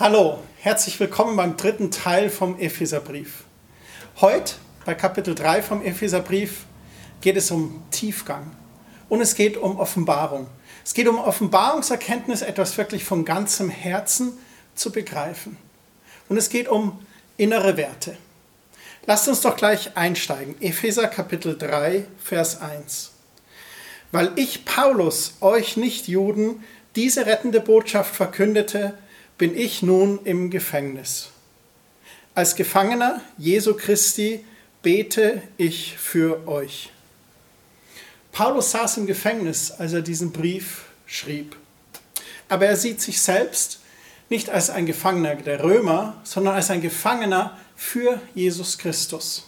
Hallo, herzlich willkommen beim dritten Teil vom Epheserbrief. Heute, bei Kapitel 3 vom Epheserbrief, geht es um Tiefgang und es geht um Offenbarung. Es geht um Offenbarungserkenntnis, etwas wirklich von ganzem Herzen zu begreifen. Und es geht um innere Werte. Lasst uns doch gleich einsteigen. Epheser Kapitel 3, Vers 1. Weil ich, Paulus, euch Nicht-Juden, diese rettende Botschaft verkündete, bin ich nun im Gefängnis. Als Gefangener Jesu Christi bete ich für euch. Paulus saß im Gefängnis, als er diesen Brief schrieb. Aber er sieht sich selbst nicht als ein Gefangener der Römer, sondern als ein Gefangener für Jesus Christus.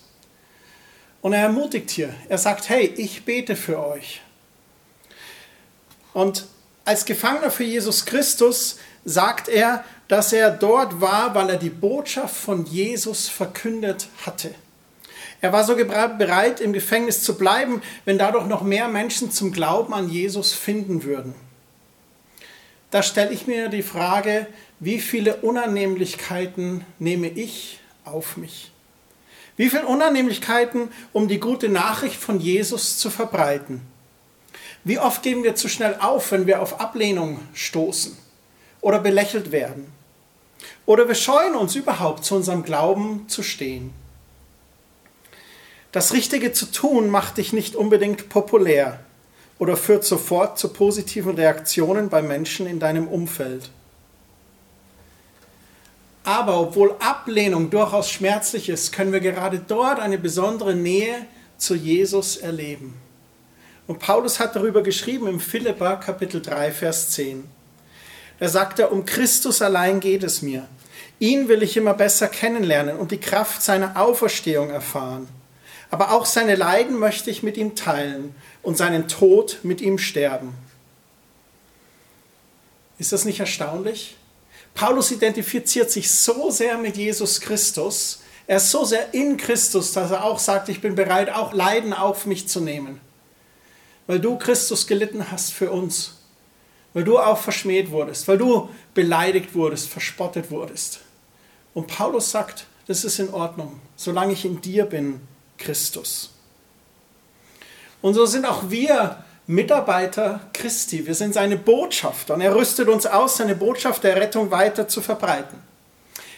Und er ermutigt hier, er sagt, hey, ich bete für euch. Und als Gefangener für Jesus Christus sagt er, dass er dort war, weil er die Botschaft von Jesus verkündet hatte. Er war so bereit, im Gefängnis zu bleiben, wenn dadurch noch mehr Menschen zum Glauben an Jesus finden würden. Da stelle ich mir die Frage, wie viele Unannehmlichkeiten nehme ich auf mich? Wie viele Unannehmlichkeiten, um die gute Nachricht von Jesus zu verbreiten? Wie oft geben wir zu schnell auf, wenn wir auf Ablehnung stoßen oder belächelt werden? Oder wir scheuen uns überhaupt zu unserem Glauben zu stehen. Das Richtige zu tun macht dich nicht unbedingt populär oder führt sofort zu positiven Reaktionen bei Menschen in deinem Umfeld. Aber obwohl Ablehnung durchaus schmerzlich ist, können wir gerade dort eine besondere Nähe zu Jesus erleben. Und Paulus hat darüber geschrieben im Philippa Kapitel 3, Vers 10. Da sagt er, um Christus allein geht es mir. Ihn will ich immer besser kennenlernen und die Kraft seiner Auferstehung erfahren. Aber auch seine Leiden möchte ich mit ihm teilen und seinen Tod mit ihm sterben. Ist das nicht erstaunlich? Paulus identifiziert sich so sehr mit Jesus Christus, er ist so sehr in Christus, dass er auch sagt, ich bin bereit, auch Leiden auf mich zu nehmen. Weil du Christus gelitten hast für uns. Weil du auch verschmäht wurdest, weil du beleidigt wurdest, verspottet wurdest. Und Paulus sagt, das ist in Ordnung, solange ich in dir bin, Christus. Und so sind auch wir Mitarbeiter Christi. Wir sind seine Botschafter und er rüstet uns aus, seine Botschaft der Rettung weiter zu verbreiten.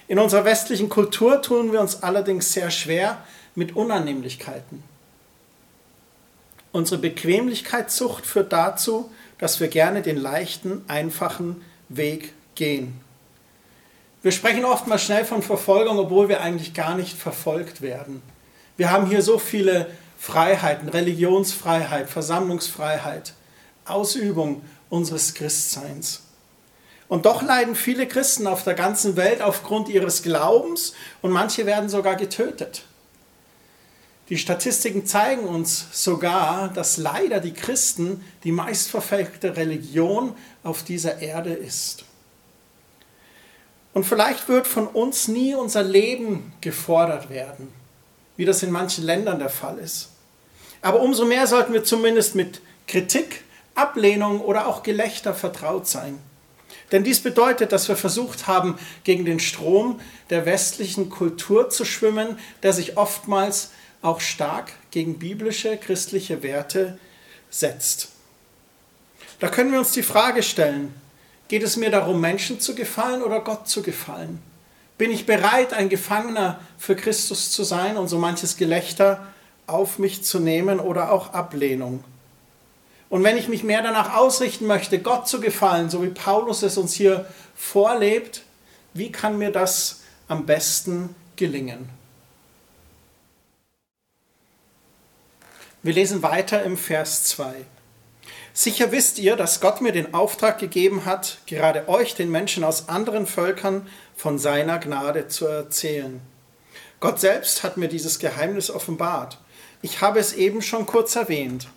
In unserer westlichen Kultur tun wir uns allerdings sehr schwer mit Unannehmlichkeiten. Unsere Bequemlichkeitssucht führt dazu, dass wir gerne den leichten, einfachen Weg gehen. Wir sprechen oftmals schnell von Verfolgung, obwohl wir eigentlich gar nicht verfolgt werden. Wir haben hier so viele Freiheiten, Religionsfreiheit, Versammlungsfreiheit, Ausübung unseres Christseins. Und doch leiden viele Christen auf der ganzen Welt aufgrund ihres Glaubens und manche werden sogar getötet. Die Statistiken zeigen uns sogar, dass leider die Christen die meistverfolgte Religion auf dieser Erde ist. Und vielleicht wird von uns nie unser Leben gefordert werden, wie das in manchen Ländern der Fall ist. Aber umso mehr sollten wir zumindest mit Kritik, Ablehnung oder auch Gelächter vertraut sein. Denn dies bedeutet, dass wir versucht haben, gegen den Strom der westlichen Kultur zu schwimmen, der sich oftmals auch stark gegen biblische christliche Werte setzt. Da können wir uns die Frage stellen, geht es mir darum, Menschen zu gefallen oder Gott zu gefallen? Bin ich bereit, ein Gefangener für Christus zu sein und so manches Gelächter auf mich zu nehmen oder auch Ablehnung. Und wenn ich mich mehr danach ausrichten möchte, Gott zu gefallen, so wie Paulus es uns hier vorlebt, wie kann mir das am besten gelingen? Wir lesen weiter im Vers 2. Sicher wisst ihr, dass Gott mir den Auftrag gegeben hat, gerade euch, den Menschen aus anderen Völkern, von seiner Gnade zu erzählen. Gott selbst hat mir dieses Geheimnis offenbart. Ich habe es eben schon kurz erwähnt.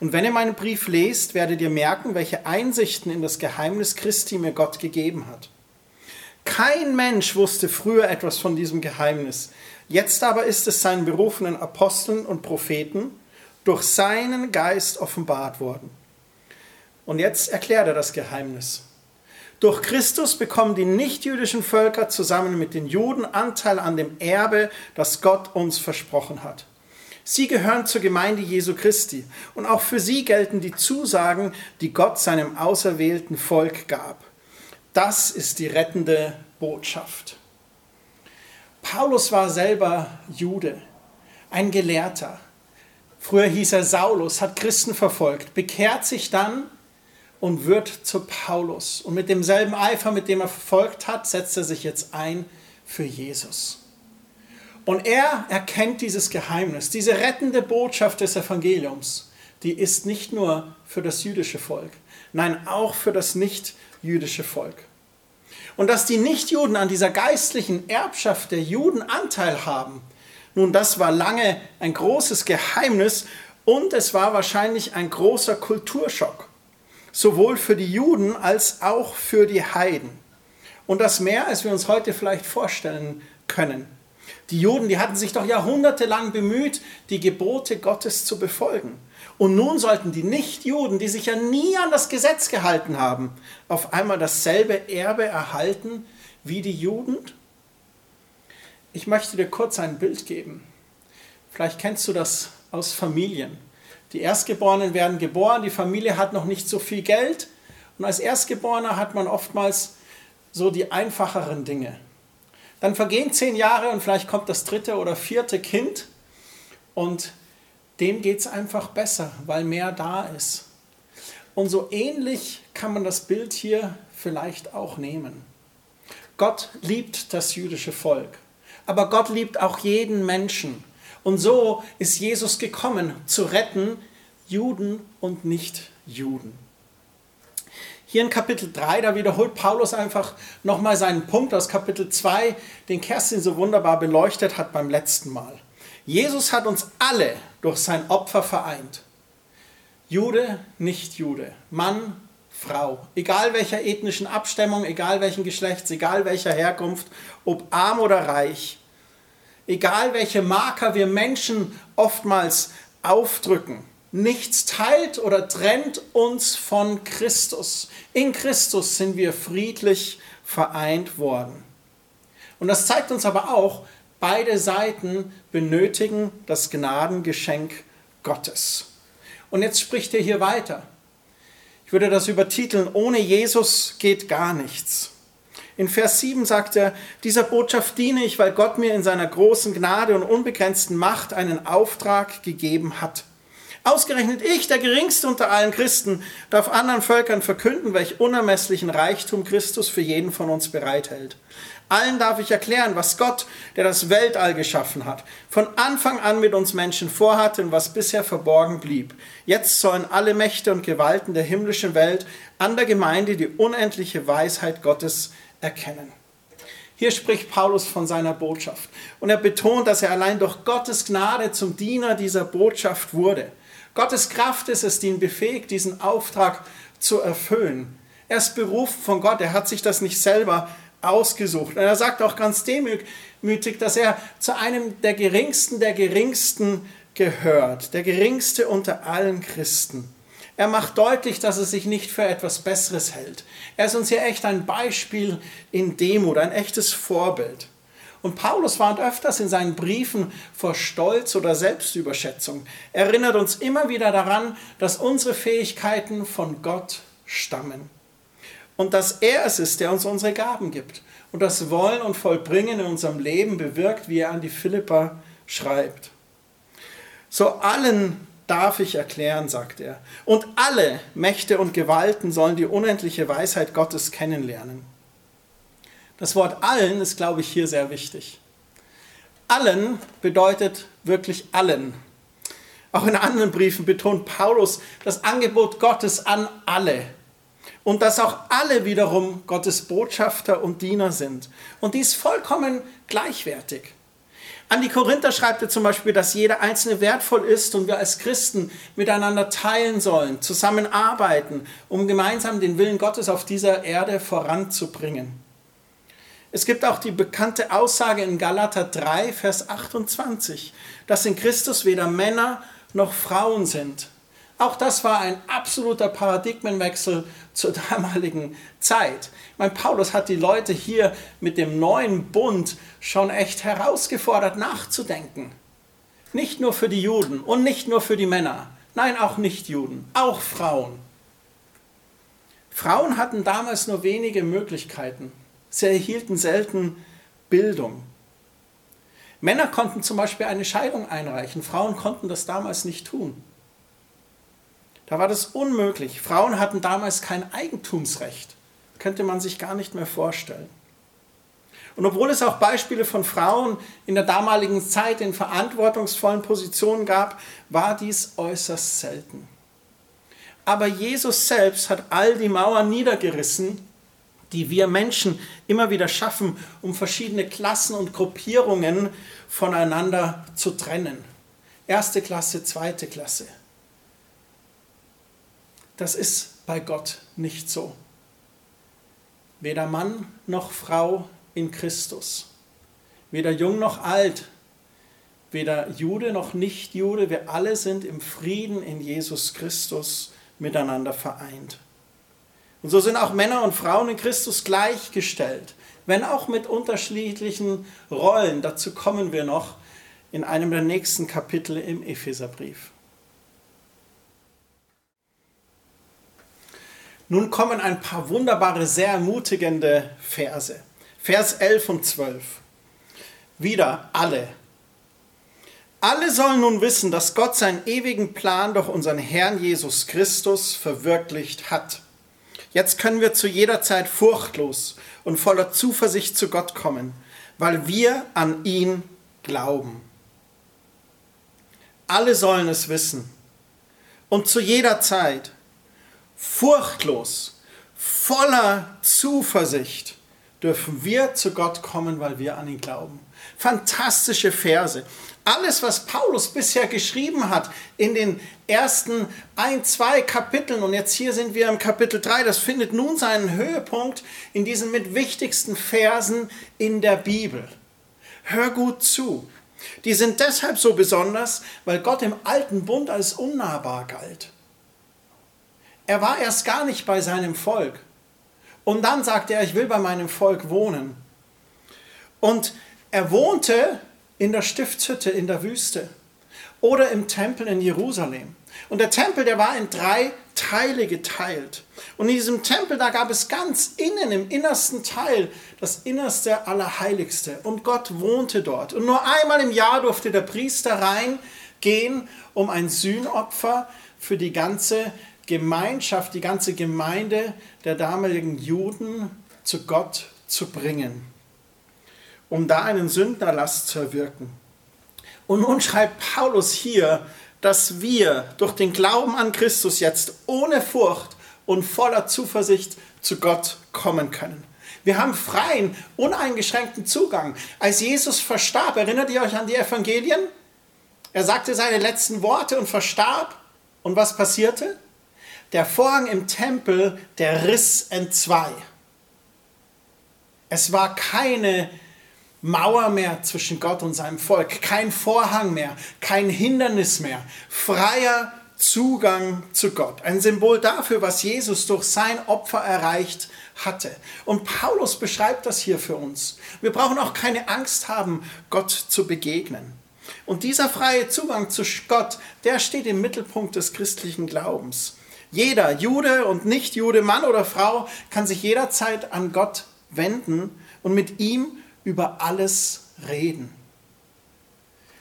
Und wenn ihr meinen Brief lest, werdet ihr merken, welche Einsichten in das Geheimnis Christi mir Gott gegeben hat. Kein Mensch wusste früher etwas von diesem Geheimnis. Jetzt aber ist es seinen berufenen Aposteln und Propheten durch seinen Geist offenbart worden. Und jetzt erklärt er das Geheimnis. Durch Christus bekommen die nichtjüdischen Völker zusammen mit den Juden Anteil an dem Erbe, das Gott uns versprochen hat. Sie gehören zur Gemeinde Jesu Christi und auch für sie gelten die Zusagen, die Gott seinem auserwählten Volk gab. Das ist die rettende Botschaft. Paulus war selber Jude, ein Gelehrter. Früher hieß er Saulus, hat Christen verfolgt, bekehrt sich dann und wird zu Paulus. Und mit demselben Eifer, mit dem er verfolgt hat, setzt er sich jetzt ein für Jesus. Und er erkennt dieses Geheimnis, diese rettende Botschaft des Evangeliums, die ist nicht nur für das jüdische Volk, nein, auch für das nicht-jüdische Volk. Und dass die Nichtjuden an dieser geistlichen Erbschaft der Juden Anteil haben, nun, das war lange ein großes Geheimnis und es war wahrscheinlich ein großer Kulturschock, sowohl für die Juden als auch für die Heiden. Und das mehr, als wir uns heute vielleicht vorstellen können. Die Juden, die hatten sich doch jahrhundertelang bemüht, die Gebote Gottes zu befolgen. Und nun sollten die Nichtjuden, die sich ja nie an das Gesetz gehalten haben, auf einmal dasselbe Erbe erhalten wie die Juden? Ich möchte dir kurz ein Bild geben. Vielleicht kennst du das aus Familien. Die Erstgeborenen werden geboren, die Familie hat noch nicht so viel Geld und als Erstgeborener hat man oftmals so die einfacheren Dinge. Dann vergehen zehn Jahre und vielleicht kommt das dritte oder vierte Kind und dem geht es einfach besser, weil mehr da ist. Und so ähnlich kann man das Bild hier vielleicht auch nehmen. Gott liebt das jüdische Volk, aber Gott liebt auch jeden Menschen. Und so ist Jesus gekommen, zu retten Juden und Nicht-Juden. Hier in Kapitel 3, da wiederholt Paulus einfach nochmal seinen Punkt aus Kapitel 2, den Kerstin so wunderbar beleuchtet hat beim letzten Mal. Jesus hat uns alle durch sein Opfer vereint. Jude, nicht Jude, Mann, Frau, egal welcher ethnischen Abstammung, egal welchen Geschlechts, egal welcher Herkunft, ob arm oder reich, egal welche Marker wir Menschen oftmals aufdrücken, nichts teilt oder trennt uns von Christus. In Christus sind wir friedlich vereint worden. Und das zeigt uns aber auch, Beide Seiten benötigen das Gnadengeschenk Gottes. Und jetzt spricht er hier weiter. Ich würde das übertiteln, ohne Jesus geht gar nichts. In Vers 7 sagt er, dieser Botschaft diene ich, weil Gott mir in seiner großen Gnade und unbegrenzten Macht einen Auftrag gegeben hat. Ausgerechnet ich, der geringste unter allen Christen, darf anderen Völkern verkünden, welch unermesslichen Reichtum Christus für jeden von uns bereithält. Allen darf ich erklären, was Gott, der das Weltall geschaffen hat, von Anfang an mit uns Menschen vorhatte und was bisher verborgen blieb. Jetzt sollen alle Mächte und Gewalten der himmlischen Welt an der Gemeinde die unendliche Weisheit Gottes erkennen. Hier spricht Paulus von seiner Botschaft und er betont, dass er allein durch Gottes Gnade zum Diener dieser Botschaft wurde. Gottes Kraft ist es, die ihn befähigt, diesen Auftrag zu erfüllen. Er ist berufen von Gott, er hat sich das nicht selber ausgesucht. Und er sagt auch ganz demütig, dass er zu einem der geringsten der geringsten gehört, der geringste unter allen Christen. Er macht deutlich, dass er sich nicht für etwas Besseres hält. Er ist uns hier echt ein Beispiel in Demut, ein echtes Vorbild. Und Paulus warnt öfters in seinen Briefen vor Stolz oder Selbstüberschätzung. Er erinnert uns immer wieder daran, dass unsere Fähigkeiten von Gott stammen und dass er es ist, der uns unsere Gaben gibt und das Wollen und Vollbringen in unserem Leben bewirkt, wie er an die Philippa schreibt. So allen darf ich erklären, sagt er, und alle Mächte und Gewalten sollen die unendliche Weisheit Gottes kennenlernen. Das Wort allen ist, glaube ich, hier sehr wichtig. Allen bedeutet wirklich allen. Auch in anderen Briefen betont Paulus das Angebot Gottes an alle und dass auch alle wiederum Gottes Botschafter und Diener sind. Und dies vollkommen gleichwertig. An die Korinther schreibt er zum Beispiel, dass jeder Einzelne wertvoll ist und wir als Christen miteinander teilen sollen, zusammenarbeiten, um gemeinsam den Willen Gottes auf dieser Erde voranzubringen. Es gibt auch die bekannte Aussage in Galater 3, Vers 28, dass in Christus weder Männer noch Frauen sind, Auch das war ein absoluter Paradigmenwechsel zur damaligen Zeit. Mein Paulus hat die Leute hier mit dem neuen Bund schon echt herausgefordert, nachzudenken. Nicht nur für die Juden und nicht nur für die Männer, nein, auch Nichtjuden, auch Frauen. Frauen hatten damals nur wenige Möglichkeiten. Sie erhielten selten Bildung. Männer konnten zum Beispiel eine Scheidung einreichen, Frauen konnten das damals nicht tun. Da war das unmöglich. Frauen hatten damals kein Eigentumsrecht. Könnte man sich gar nicht mehr vorstellen. Und obwohl es auch Beispiele von Frauen in der damaligen Zeit in verantwortungsvollen Positionen gab, war dies äußerst selten. Aber Jesus selbst hat all die Mauern niedergerissen, die wir Menschen immer wieder schaffen, um verschiedene Klassen und Gruppierungen voneinander zu trennen. Erste Klasse, zweite Klasse. Das ist bei Gott nicht so. Weder Mann noch Frau in Christus, weder jung noch alt, weder Jude noch Nicht-Jude, wir alle sind im Frieden in Jesus Christus miteinander vereint. Und so sind auch Männer und Frauen in Christus gleichgestellt, wenn auch mit unterschiedlichen Rollen. Dazu kommen wir noch in einem der nächsten Kapitel im Epheserbrief. Nun kommen ein paar wunderbare, sehr ermutigende Verse. Vers 11 und 12. Wieder alle. Alle sollen nun wissen, dass Gott seinen ewigen Plan durch unseren Herrn Jesus Christus verwirklicht hat. Jetzt können wir zu jeder Zeit furchtlos und voller Zuversicht zu Gott kommen, weil wir an ihn glauben. Alle sollen es wissen. Und zu jeder Zeit furchtlos, voller Zuversicht dürfen wir zu Gott kommen, weil wir an ihn glauben. Fantastische Verse. Alles, was Paulus bisher geschrieben hat in den ersten ein, zwei Kapiteln, und jetzt hier sind wir im Kapitel 3, das findet nun seinen Höhepunkt in diesen mit wichtigsten Versen in der Bibel. Hör gut zu. Die sind deshalb so besonders, weil Gott im alten Bund als unnahbar galt. Er war erst gar nicht bei seinem Volk. Und dann sagte er, ich will bei meinem Volk wohnen. Und er wohnte in der Stiftshütte in der Wüste oder im Tempel in Jerusalem. Und der Tempel, der war in drei Teile geteilt. Und in diesem Tempel, da gab es ganz innen, im innersten Teil, das innerste Allerheiligste. Und Gott wohnte dort. Und nur einmal im Jahr durfte der Priester reingehen, um ein Sühnopfer für die ganze Gemeinschaft, die ganze Gemeinde der damaligen Juden zu Gott zu bringen, um da einen Sündnerlass zu erwirken. Und nun schreibt Paulus hier, dass wir durch den Glauben an Christus jetzt ohne Furcht und voller Zuversicht zu Gott kommen können. Wir haben freien, uneingeschränkten Zugang. Als Jesus verstarb, erinnert ihr euch an die Evangelien? Er sagte seine letzten Worte und verstarb. Und was passierte? Der Vorhang im Tempel, der riss entzwei. Es war keine Mauer mehr zwischen Gott und seinem Volk, kein Vorhang mehr, kein Hindernis mehr, freier Zugang zu Gott. Ein Symbol dafür, was Jesus durch sein Opfer erreicht hatte. Und Paulus beschreibt das hier für uns. Wir brauchen auch keine Angst haben, Gott zu begegnen. Und dieser freie Zugang zu Gott, der steht im Mittelpunkt des christlichen Glaubens. Jeder, Jude und Nicht-Jude, Mann oder Frau, kann sich jederzeit an Gott wenden und mit ihm über alles reden.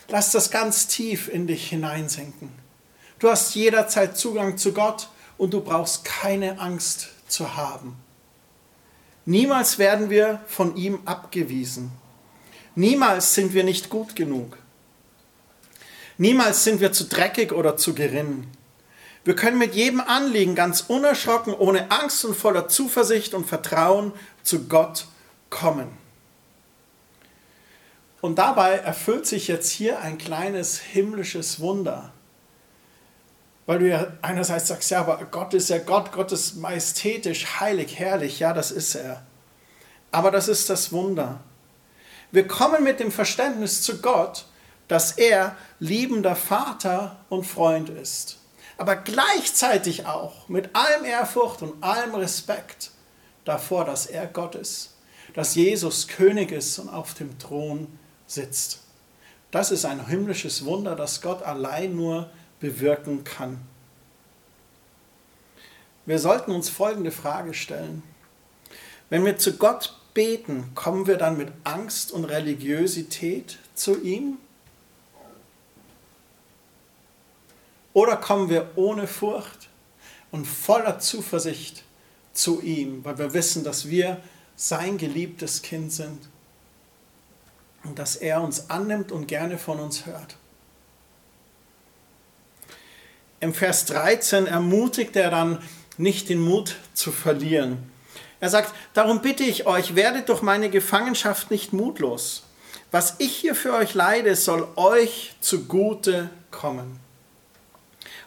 Lass das ganz tief in dich hineinsinken. Du hast jederzeit Zugang zu Gott und du brauchst keine Angst zu haben. Niemals werden wir von ihm abgewiesen. Niemals sind wir nicht gut genug. Niemals sind wir zu dreckig oder zu gering. Wir können mit jedem Anliegen ganz unerschrocken, ohne Angst und voller Zuversicht und Vertrauen zu Gott kommen. Und dabei erfüllt sich jetzt hier ein kleines himmlisches Wunder. Weil du ja einerseits sagst, ja, aber Gott ist ja Gott, Gott ist majestätisch, heilig, herrlich, ja, das ist er. Aber das ist das Wunder. Wir kommen mit dem Verständnis zu Gott, dass er liebender Vater und Freund ist aber gleichzeitig auch mit allem Ehrfurcht und allem Respekt davor, dass er Gott ist, dass Jesus König ist und auf dem Thron sitzt. Das ist ein himmlisches Wunder, das Gott allein nur bewirken kann. Wir sollten uns folgende Frage stellen. Wenn wir zu Gott beten, kommen wir dann mit Angst und Religiosität zu ihm? Oder kommen wir ohne Furcht und voller Zuversicht zu ihm, weil wir wissen, dass wir sein geliebtes Kind sind und dass er uns annimmt und gerne von uns hört. Im Vers 13 ermutigt er dann, nicht den Mut zu verlieren. Er sagt, darum bitte ich euch, werdet durch meine Gefangenschaft nicht mutlos. Was ich hier für euch leide, soll euch zugute kommen.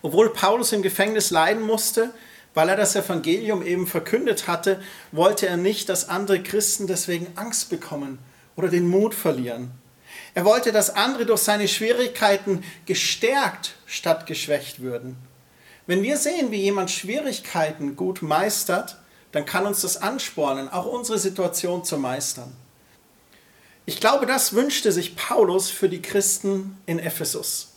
Obwohl Paulus im Gefängnis leiden musste, weil er das Evangelium eben verkündet hatte, wollte er nicht, dass andere Christen deswegen Angst bekommen oder den Mut verlieren. Er wollte, dass andere durch seine Schwierigkeiten gestärkt statt geschwächt würden. Wenn wir sehen, wie jemand Schwierigkeiten gut meistert, dann kann uns das anspornen, auch unsere Situation zu meistern. Ich glaube, das wünschte sich Paulus für die Christen in Ephesus.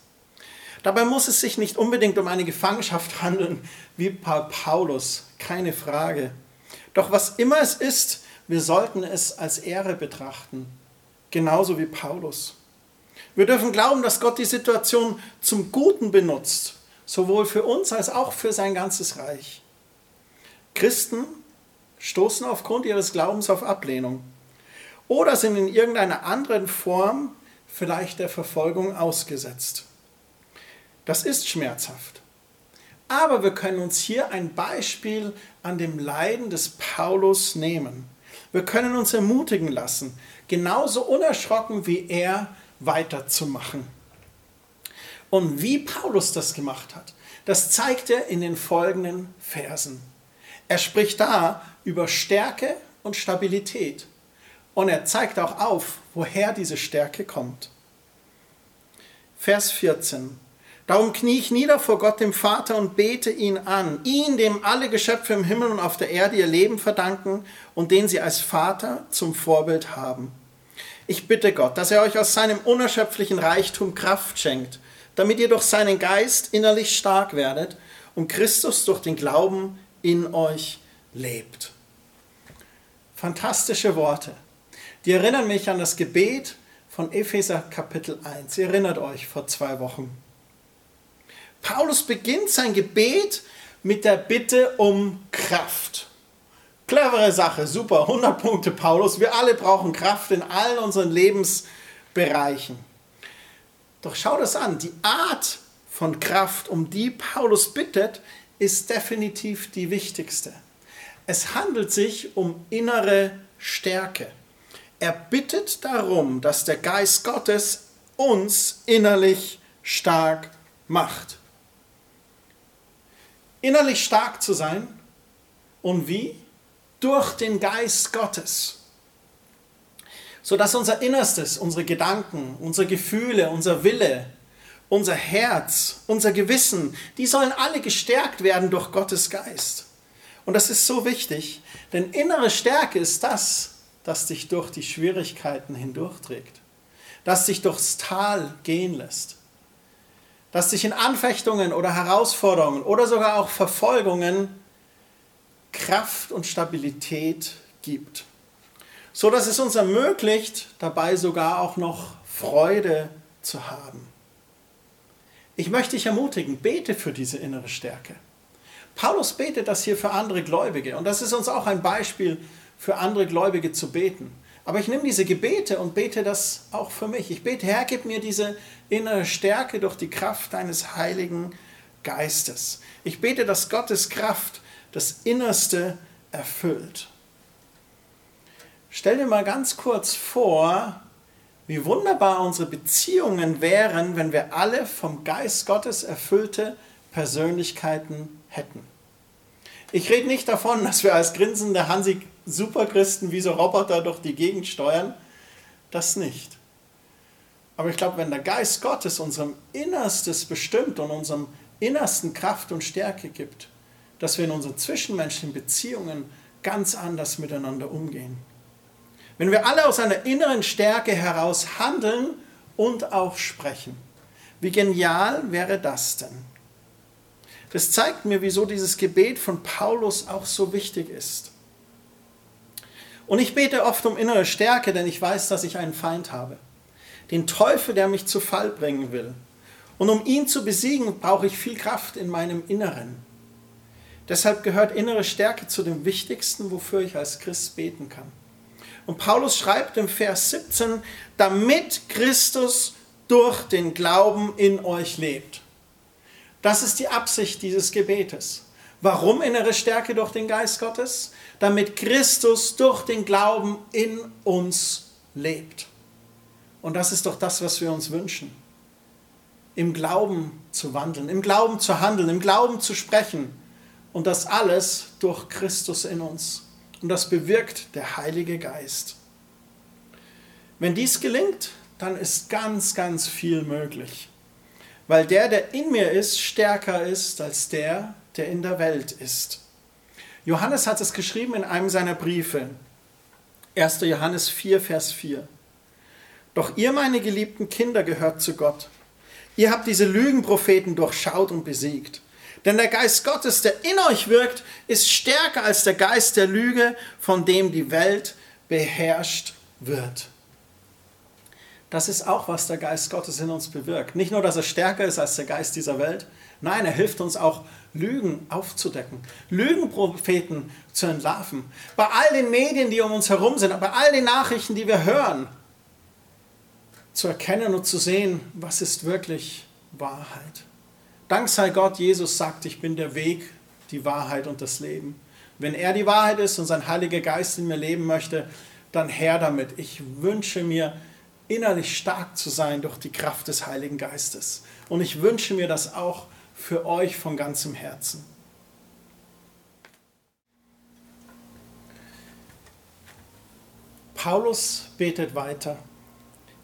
Dabei muss es sich nicht unbedingt um eine Gefangenschaft handeln, wie Paulus, keine Frage. Doch was immer es ist, wir sollten es als Ehre betrachten, genauso wie Paulus. Wir dürfen glauben, dass Gott die Situation zum Guten benutzt, sowohl für uns als auch für sein ganzes Reich. Christen stoßen aufgrund ihres Glaubens auf Ablehnung oder sind in irgendeiner anderen Form vielleicht der Verfolgung ausgesetzt. Das ist schmerzhaft. Aber wir können uns hier ein Beispiel an dem Leiden des Paulus nehmen. Wir können uns ermutigen lassen, genauso unerschrocken wie er weiterzumachen. Und wie Paulus das gemacht hat, das zeigt er in den folgenden Versen. Er spricht da über Stärke und Stabilität. Und er zeigt auch auf, woher diese Stärke kommt. Vers 14. Darum knie ich nieder vor Gott dem Vater und bete ihn an, ihn, dem alle Geschöpfe im Himmel und auf der Erde ihr Leben verdanken und den sie als Vater zum Vorbild haben. Ich bitte Gott, dass er euch aus seinem unerschöpflichen Reichtum Kraft schenkt, damit ihr durch seinen Geist innerlich stark werdet und Christus durch den Glauben in euch lebt. Fantastische Worte. Die erinnern mich an das Gebet von Epheser Kapitel 1. Ihr erinnert euch vor zwei Wochen. Paulus beginnt sein Gebet mit der Bitte um Kraft. Clevere Sache, super, 100 Punkte Paulus. Wir alle brauchen Kraft in allen unseren Lebensbereichen. Doch schau das an, die Art von Kraft, um die Paulus bittet, ist definitiv die wichtigste. Es handelt sich um innere Stärke. Er bittet darum, dass der Geist Gottes uns innerlich stark macht. Innerlich stark zu sein und wie? Durch den Geist Gottes. Sodass unser Innerstes, unsere Gedanken, unsere Gefühle, unser Wille, unser Herz, unser Gewissen, die sollen alle gestärkt werden durch Gottes Geist. Und das ist so wichtig, denn innere Stärke ist das, das dich durch die Schwierigkeiten hindurchträgt, das dich durchs Tal gehen lässt, das dich in Anfechtungen oder Herausforderungen oder sogar auch Verfolgungen Kraft und Stabilität gibt, so dass es uns ermöglicht, dabei sogar auch noch Freude zu haben. Ich möchte dich ermutigen, bete für diese innere Stärke. Paulus betet das hier für andere Gläubige und das ist uns auch ein Beispiel für andere Gläubige zu beten. Aber ich nehme diese Gebete und bete das auch für mich. Ich bete, Herr, gib mir diese innere Stärke durch die Kraft deines Heiligen Geistes. Ich bete, dass Gottes Kraft das Innerste erfüllt. Stell dir mal ganz kurz vor, wie wunderbar unsere Beziehungen wären, wenn wir alle vom Geist Gottes erfüllte Persönlichkeiten hätten. Ich rede nicht davon, dass wir als grinsende Hansi Superchristen wie so Roboter durch die Gegend steuern. Das nicht. Aber ich glaube, wenn der Geist Gottes unserem Innerstes bestimmt und unserem innersten Kraft und Stärke gibt, dass wir in unseren zwischenmenschlichen Beziehungen ganz anders miteinander umgehen. Wenn wir alle aus einer inneren Stärke heraus handeln und auch sprechen, wie genial wäre das denn? Das zeigt mir, wieso dieses Gebet von Paulus auch so wichtig ist. Und ich bete oft um innere Stärke, denn ich weiß, dass ich einen Feind habe. Den Teufel, der mich zu Fall bringen will. Und um ihn zu besiegen, brauche ich viel Kraft in meinem Inneren. Deshalb gehört innere Stärke zu dem Wichtigsten, wofür ich als Christ beten kann. Und Paulus schreibt im Vers 17, damit Christus durch den Glauben in euch lebt. Das ist die Absicht dieses Gebetes. Warum innere Stärke durch den Geist Gottes? Damit Christus durch den Glauben in uns lebt. Und das ist doch das, was wir uns wünschen. Im Glauben zu wandeln, im Glauben zu handeln, im Glauben zu sprechen. Und das alles durch Christus in uns. Und das bewirkt der Heilige Geist. Wenn dies gelingt, dann ist ganz, ganz viel möglich. Weil der, der in mir ist, stärker ist als der, der in der Welt ist. Johannes hat es geschrieben in einem seiner Briefe. 1. Johannes 4, Vers 4. Doch ihr, meine geliebten Kinder, gehört zu Gott. Ihr habt diese Lügenpropheten durchschaut und besiegt. Denn der Geist Gottes, der in euch wirkt, ist stärker als der Geist der Lüge, von dem die Welt beherrscht wird. Das ist auch, was der Geist Gottes in uns bewirkt. Nicht nur, dass er stärker ist als der Geist dieser Welt, nein, er hilft uns auch, Lügen aufzudecken, Lügenpropheten zu entlarven. Bei all den Medien, die um uns herum sind, bei all den Nachrichten, die wir hören, zu erkennen und zu sehen, was ist wirklich Wahrheit. Dank sei Gott, Jesus sagt, ich bin der Weg, die Wahrheit und das Leben. Wenn er die Wahrheit ist und sein Heiliger Geist in mir leben möchte, dann her damit. Ich wünsche mir, innerlich stark zu sein durch die Kraft des Heiligen Geistes. Und ich wünsche mir das auch für euch von ganzem Herzen. Paulus betet weiter.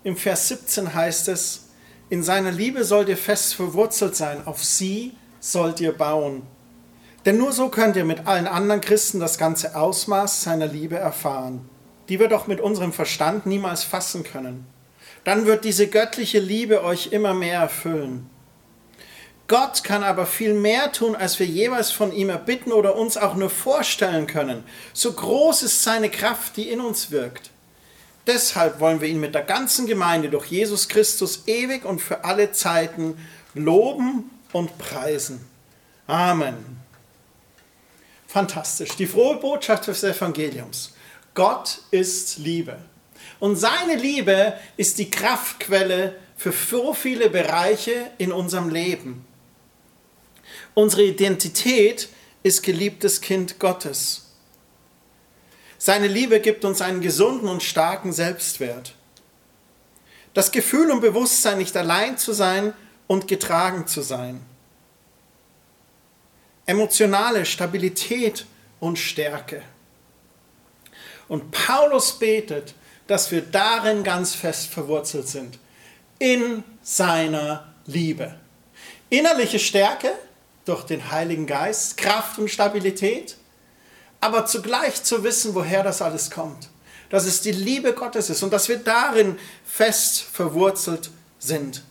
Im Vers 17 heißt es, in seiner Liebe sollt ihr fest verwurzelt sein, auf sie sollt ihr bauen. Denn nur so könnt ihr mit allen anderen Christen das ganze Ausmaß seiner Liebe erfahren, die wir doch mit unserem Verstand niemals fassen können dann wird diese göttliche Liebe euch immer mehr erfüllen. Gott kann aber viel mehr tun, als wir jeweils von ihm erbitten oder uns auch nur vorstellen können. So groß ist seine Kraft, die in uns wirkt. Deshalb wollen wir ihn mit der ganzen Gemeinde durch Jesus Christus ewig und für alle Zeiten loben und preisen. Amen. Fantastisch. Die frohe Botschaft des Evangeliums. Gott ist Liebe. Und seine Liebe ist die Kraftquelle für so viele Bereiche in unserem Leben. Unsere Identität ist geliebtes Kind Gottes. Seine Liebe gibt uns einen gesunden und starken Selbstwert. Das Gefühl und Bewusstsein, nicht allein zu sein und getragen zu sein. Emotionale Stabilität und Stärke. Und Paulus betet, dass wir darin ganz fest verwurzelt sind. In seiner Liebe. Innerliche Stärke durch den Heiligen Geist, Kraft und Stabilität, aber zugleich zu wissen, woher das alles kommt. Dass es die Liebe Gottes ist und dass wir darin fest verwurzelt sind.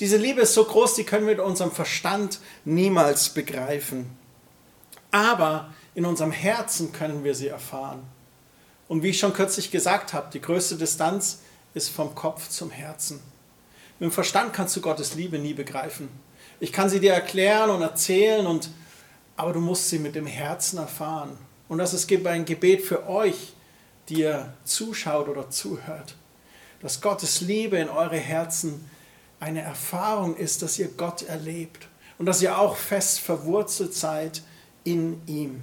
Diese Liebe ist so groß, die können wir mit unserem Verstand niemals begreifen. Aber in unserem Herzen können wir sie erfahren. Und wie ich schon kürzlich gesagt habe, die größte Distanz ist vom Kopf zum Herzen. Mit dem Verstand kannst du Gottes Liebe nie begreifen. Ich kann sie dir erklären und erzählen, und, aber du musst sie mit dem Herzen erfahren. Und das ist ein Gebet für euch, die ihr zuschaut oder zuhört. Dass Gottes Liebe in eure Herzen eine Erfahrung ist, dass ihr Gott erlebt und dass ihr auch fest verwurzelt seid in ihm.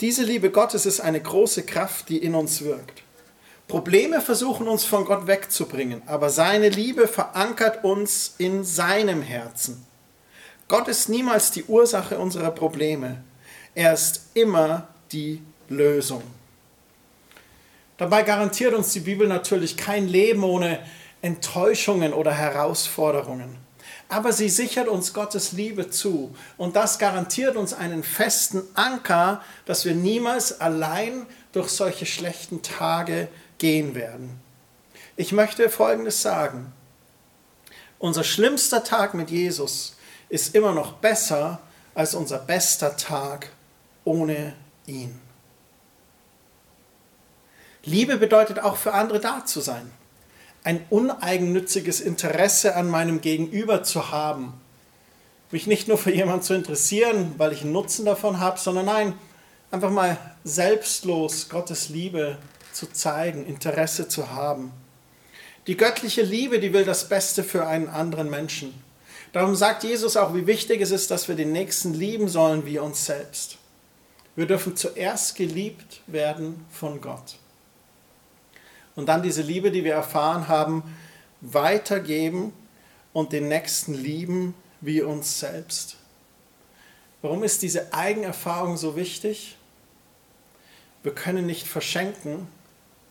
Diese Liebe Gottes ist eine große Kraft, die in uns wirkt. Probleme versuchen uns von Gott wegzubringen, aber seine Liebe verankert uns in seinem Herzen. Gott ist niemals die Ursache unserer Probleme. Er ist immer die Lösung. Dabei garantiert uns die Bibel natürlich kein Leben ohne Enttäuschungen oder Herausforderungen. aber sie sichert uns Gottes Liebe zu. Und das garantiert uns einen festen Anker, dass wir niemals allein durch solche schlechten Tage gehen werden. Ich möchte Folgendes sagen. Unser schlimmster Tag mit Jesus ist immer noch besser als unser bester Tag ohne ihn. Liebe bedeutet auch für andere da zu sein. Ein uneigennütziges Interesse an meinem Gegenüber zu haben. Mich nicht nur für jemanden zu interessieren, weil ich einen Nutzen davon habe, sondern nein, einfach mal selbstlos Gottes Liebe zu zeigen, Interesse zu haben. Die göttliche Liebe, die will das Beste für einen anderen Menschen. Darum sagt Jesus auch, wie wichtig es ist, dass wir den Nächsten lieben sollen wie uns selbst. Wir dürfen zuerst geliebt werden von Gott und dann diese Liebe, die wir erfahren haben, weitergeben und den Nächsten lieben wie uns selbst. Warum ist diese Eigenerfahrung so wichtig? Wir können nicht verschenken,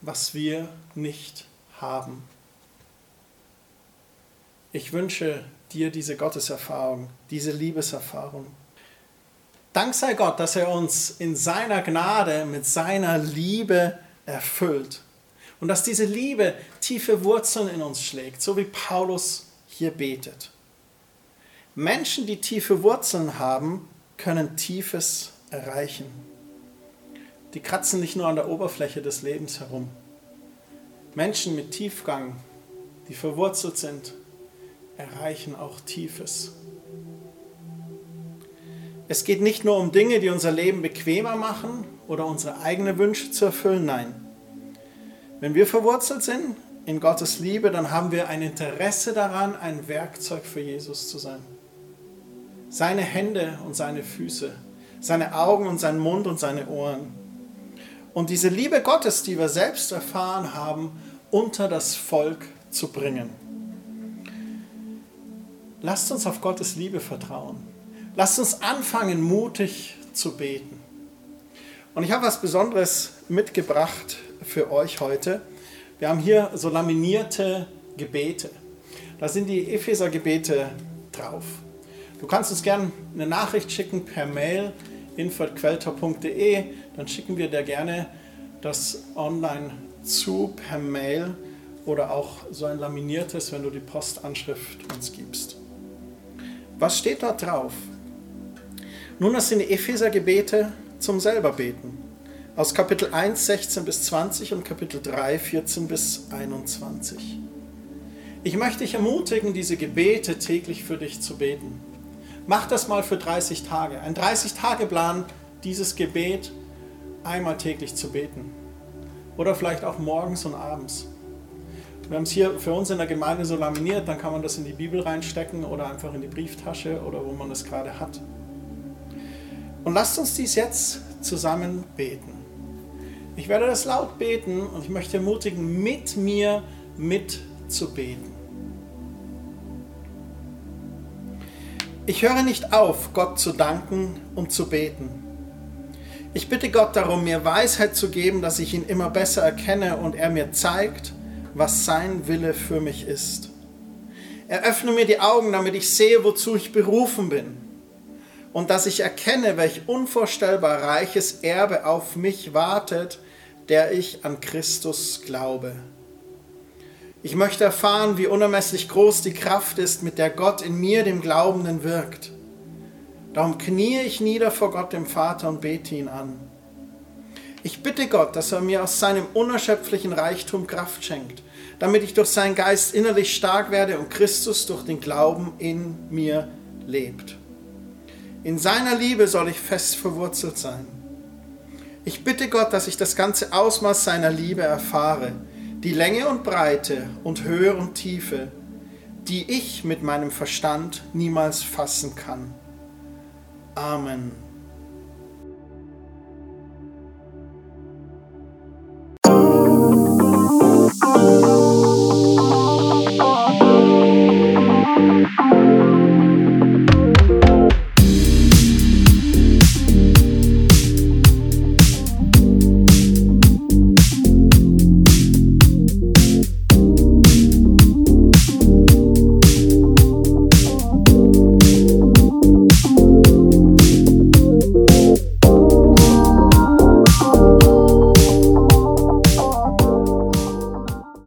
was wir nicht haben. Ich wünsche dir diese Gotteserfahrung, diese Liebeserfahrung. Dank sei Gott, dass er uns in seiner Gnade mit seiner Liebe erfüllt. Und dass diese Liebe tiefe Wurzeln in uns schlägt, so wie Paulus hier betet. Menschen, die tiefe Wurzeln haben, können Tiefes erreichen. Die kratzen nicht nur an der Oberfläche des Lebens herum. Menschen mit Tiefgang, die verwurzelt sind, erreichen auch Tiefes. Es geht nicht nur um Dinge, die unser Leben bequemer machen oder unsere eigenen Wünsche zu erfüllen, nein. Wenn wir verwurzelt sind in Gottes Liebe, dann haben wir ein Interesse daran, ein Werkzeug für Jesus zu sein. Seine Hände und seine Füße, seine Augen und sein Mund und seine Ohren. Und diese Liebe Gottes, die wir selbst erfahren haben, unter das Volk zu bringen. Lasst uns auf Gottes Liebe vertrauen. Lasst uns anfangen, mutig zu beten. Und ich habe was Besonderes mitgebracht für euch heute. Wir haben hier so laminierte Gebete. Da sind die Epheser-Gebete drauf. Du kannst uns gerne eine Nachricht schicken per Mail info.quelltor.de, dann schicken wir dir gerne das online zu per Mail oder auch so ein laminiertes, wenn du die Postanschrift uns gibst. Was steht dort drauf? Nun, das sind die Epheser-Gebete zum selberbeten aus Kapitel 1, 16 bis 20 und Kapitel 3, 14 bis 21. Ich möchte dich ermutigen, diese Gebete täglich für dich zu beten. Mach das mal für 30 Tage. Ein 30-Tage-Plan, dieses Gebet einmal täglich zu beten. Oder vielleicht auch morgens und abends. Wir haben es hier für uns in der Gemeinde so laminiert, dann kann man das in die Bibel reinstecken oder einfach in die Brieftasche oder wo man es gerade hat. Und lasst uns dies jetzt zusammen beten. Ich werde das laut beten und ich möchte ermutigen, mit mir mitzubeten. Ich höre nicht auf, Gott zu danken und zu beten. Ich bitte Gott darum, mir Weisheit zu geben, dass ich ihn immer besser erkenne und er mir zeigt, was sein Wille für mich ist. Eröffne mir die Augen, damit ich sehe, wozu ich berufen bin und dass ich erkenne, welch unvorstellbar reiches Erbe auf mich wartet, der ich an Christus glaube. Ich möchte erfahren, wie unermesslich groß die Kraft ist, mit der Gott in mir, dem Glaubenden, wirkt. Darum kniee ich nieder vor Gott, dem Vater, und bete ihn an. Ich bitte Gott, dass er mir aus seinem unerschöpflichen Reichtum Kraft schenkt, damit ich durch seinen Geist innerlich stark werde und Christus durch den Glauben in mir lebt. In seiner Liebe soll ich fest verwurzelt sein. Ich bitte Gott, dass ich das ganze Ausmaß seiner Liebe erfahre, die Länge und Breite und Höhe und Tiefe, die ich mit meinem Verstand niemals fassen kann. Amen.